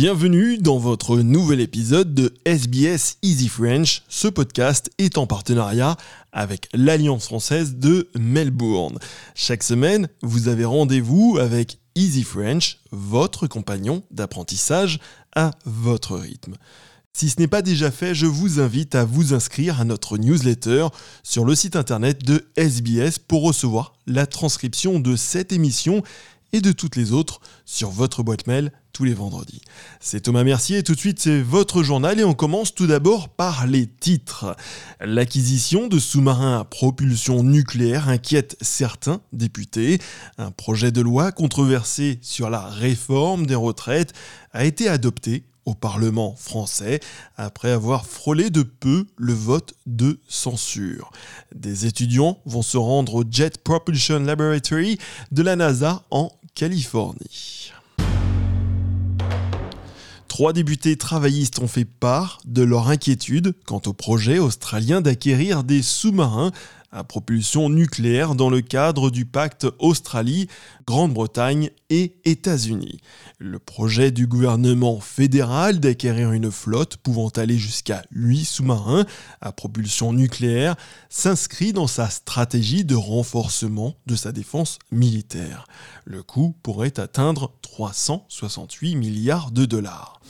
Bienvenue dans votre nouvel épisode de SBS Easy French. Ce podcast est en partenariat avec l'Alliance française de Melbourne. Chaque semaine, vous avez rendez-vous avec Easy French, votre compagnon d'apprentissage à votre rythme. Si ce n'est pas déjà fait, je vous invite à vous inscrire à notre newsletter sur le site internet de SBS pour recevoir la transcription de cette émission et de toutes les autres sur votre boîte mail les vendredis. C'est Thomas Mercier et tout de suite c'est votre journal et on commence tout d'abord par les titres. L'acquisition de sous-marins à propulsion nucléaire inquiète certains députés. Un projet de loi controversé sur la réforme des retraites a été adopté au Parlement français après avoir frôlé de peu le vote de censure. Des étudiants vont se rendre au Jet Propulsion Laboratory de la NASA en Californie. Trois députés travaillistes ont fait part de leur inquiétude quant au projet australien d'acquérir des sous-marins à propulsion nucléaire dans le cadre du pacte Australie, Grande-Bretagne et États-Unis. Le projet du gouvernement fédéral d'acquérir une flotte pouvant aller jusqu'à 8 sous-marins à propulsion nucléaire s'inscrit dans sa stratégie de renforcement de sa défense militaire. Le coût pourrait atteindre 368 milliards de dollars.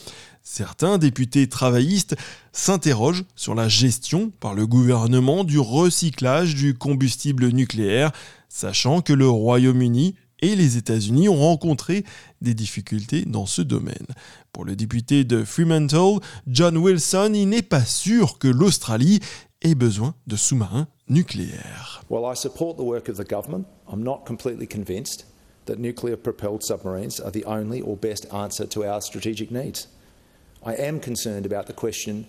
Certains députés travaillistes s'interrogent sur la gestion par le gouvernement du recyclage du combustible nucléaire, sachant que le Royaume-Uni et les États-Unis ont rencontré des difficultés dans ce domaine. Pour le député de Fremantle, John Wilson, il n'est pas sûr que l'Australie ait besoin de sous-marins nucléaires. While I support the work of the government, I'm not completely convinced that nuclear propelled submarines are the only or best answer to our strategic needs. I am concerned about the question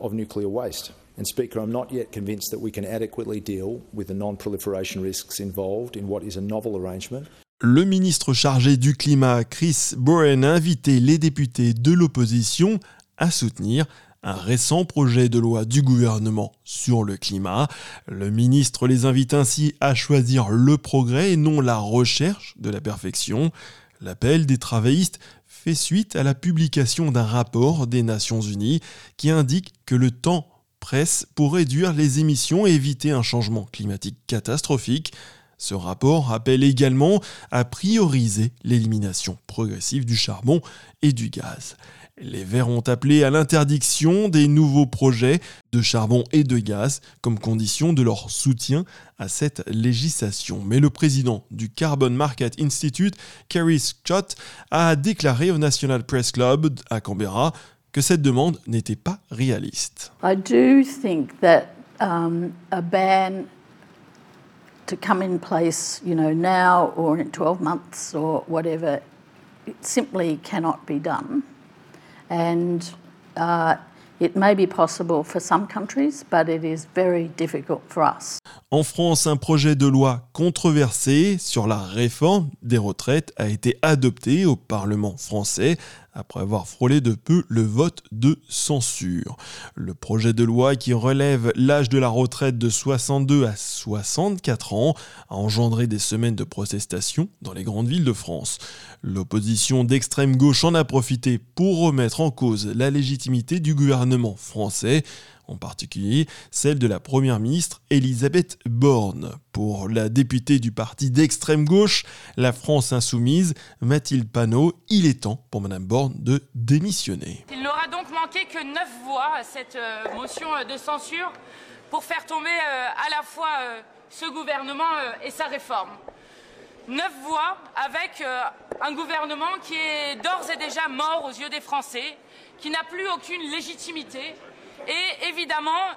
of nuclear waste. And, Speaker, I'm not yet convinced that we can adequately deal with the non proliferation risks involved in what is a novel arrangement. Le ministre chargé du climat, Chris Boren, a invité les députés de l'opposition à soutenir un récent projet de loi du gouvernement sur le climat. Le ministre les invite ainsi à choisir le progrès et non la recherche de la perfection. L'appel des travaillistes fait suite à la publication d'un rapport des Nations Unies qui indique que le temps presse pour réduire les émissions et éviter un changement climatique catastrophique. Ce rapport appelle également à prioriser l'élimination progressive du charbon et du gaz. Les Verts ont appelé à l'interdiction des nouveaux projets de charbon et de gaz comme condition de leur soutien à cette législation. Mais le président du Carbon Market Institute, Kerry Scott, a déclaré au National Press Club à Canberra que cette demande n'était pas réaliste. I do think that um, a ban to come in place, you know, now or in 12 months or whatever, it simply cannot be done. And uh, it may be possible for some countries, but it is very difficult for us. En France, un projet de loi controversé sur la réforme des retraites a été adopté au Parlement français après avoir frôlé de peu le vote de censure. Le projet de loi qui relève l'âge de la retraite de 62 à 64 ans a engendré des semaines de protestation dans les grandes villes de France. L'opposition d'extrême gauche en a profité pour remettre en cause la légitimité du gouvernement français en particulier celle de la Première ministre Elisabeth Borne. Pour la députée du parti d'extrême gauche, la France insoumise, Mathilde Panot, il est temps pour Madame Borne de démissionner. Il n'aura donc manqué que neuf voix à cette euh, motion euh, de censure pour faire tomber euh, à la fois ce gouvernement et sa réforme. Neuf voix avec un gouvernement qui est d'ores et déjà mort aux yeux des Français, qui n'a plus aucune légitimité, et évidemment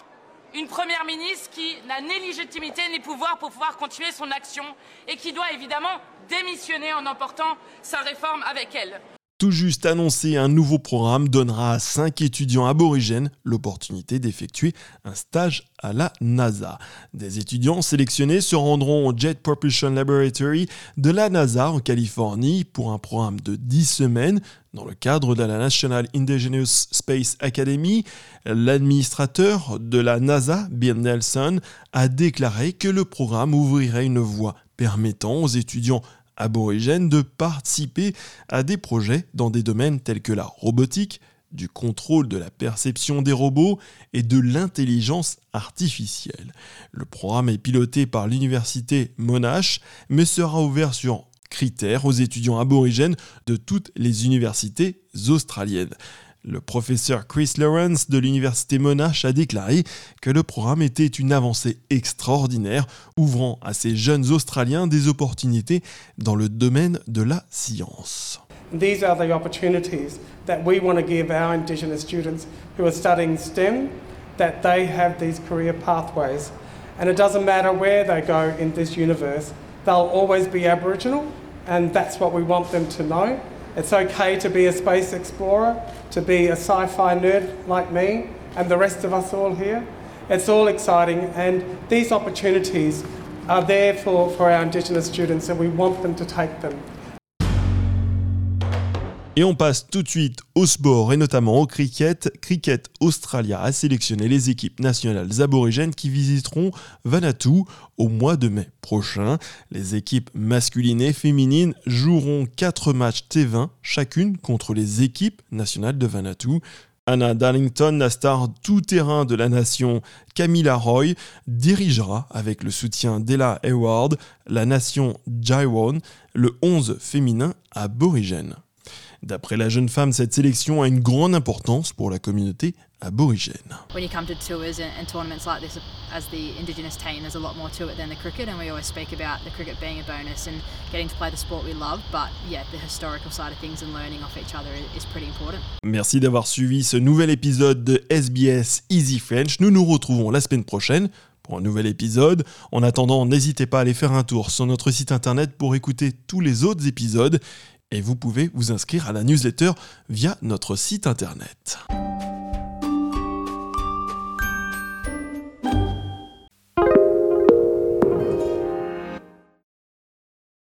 une première ministre qui n'a ni légitimité ni pouvoir pour pouvoir continuer son action et qui doit évidemment démissionner en emportant sa réforme avec elle. Tout juste annoncé, un nouveau programme donnera à 5 étudiants aborigènes l'opportunité d'effectuer un stage à la NASA. Des étudiants sélectionnés se rendront au Jet Propulsion Laboratory de la NASA en Californie pour un programme de 10 semaines dans le cadre de la National Indigenous Space Academy. L'administrateur de la NASA, Bill Nelson, a déclaré que le programme ouvrirait une voie permettant aux étudiants aborigènes de participer à des projets dans des domaines tels que la robotique, du contrôle de la perception des robots et de l'intelligence artificielle. Le programme est piloté par l'université Monash, mais sera ouvert sur critères aux étudiants aborigènes de toutes les universités australiennes. Le professeur Chris Lawrence de l'université Monash a déclaré que le programme était une avancée extraordinaire, ouvrant à ces jeunes Australiens des opportunités dans le domaine de la science. These are the opportunities that we want to give our Indigenous students who are studying STEM, that they have these career pathways. And it doesn't matter where they go in this universe, they'll always be Aboriginal, and that's what we want them to know. It's okay to be a space explorer, to be a sci fi nerd like me, and the rest of us all here. It's all exciting, and these opportunities are there for, for our Indigenous students, and we want them to take them. Et on passe tout de suite au sport et notamment au cricket. Cricket Australia a sélectionné les équipes nationales aborigènes qui visiteront Vanuatu au mois de mai prochain. Les équipes masculines et féminines joueront 4 matchs T20 chacune contre les équipes nationales de Vanuatu. Anna Darlington, la star tout-terrain de la nation Camilla Roy, dirigera avec le soutien d'Ella Hayward la nation Jaiwan, le 11 féminin aborigène. D'après la jeune femme, cette sélection a une grande importance pour la communauté aborigène. When you come to tours and, tournaments like this as the Indigenous team, there's a lot more to it than the cricket, and we always speak about the cricket being a bonus and getting to play the sport we love. But yeah, the historical side of things and learning off each other is pretty important. Merci d'avoir suivi ce nouvel épisode de SBS Easy French. Nous nous retrouvons la semaine prochaine pour un nouvel épisode. En attendant, n'hésitez pas à aller faire un tour sur notre site internet pour écouter tous les autres épisodes et vous pouvez vous inscrire à la newsletter via notre site internet.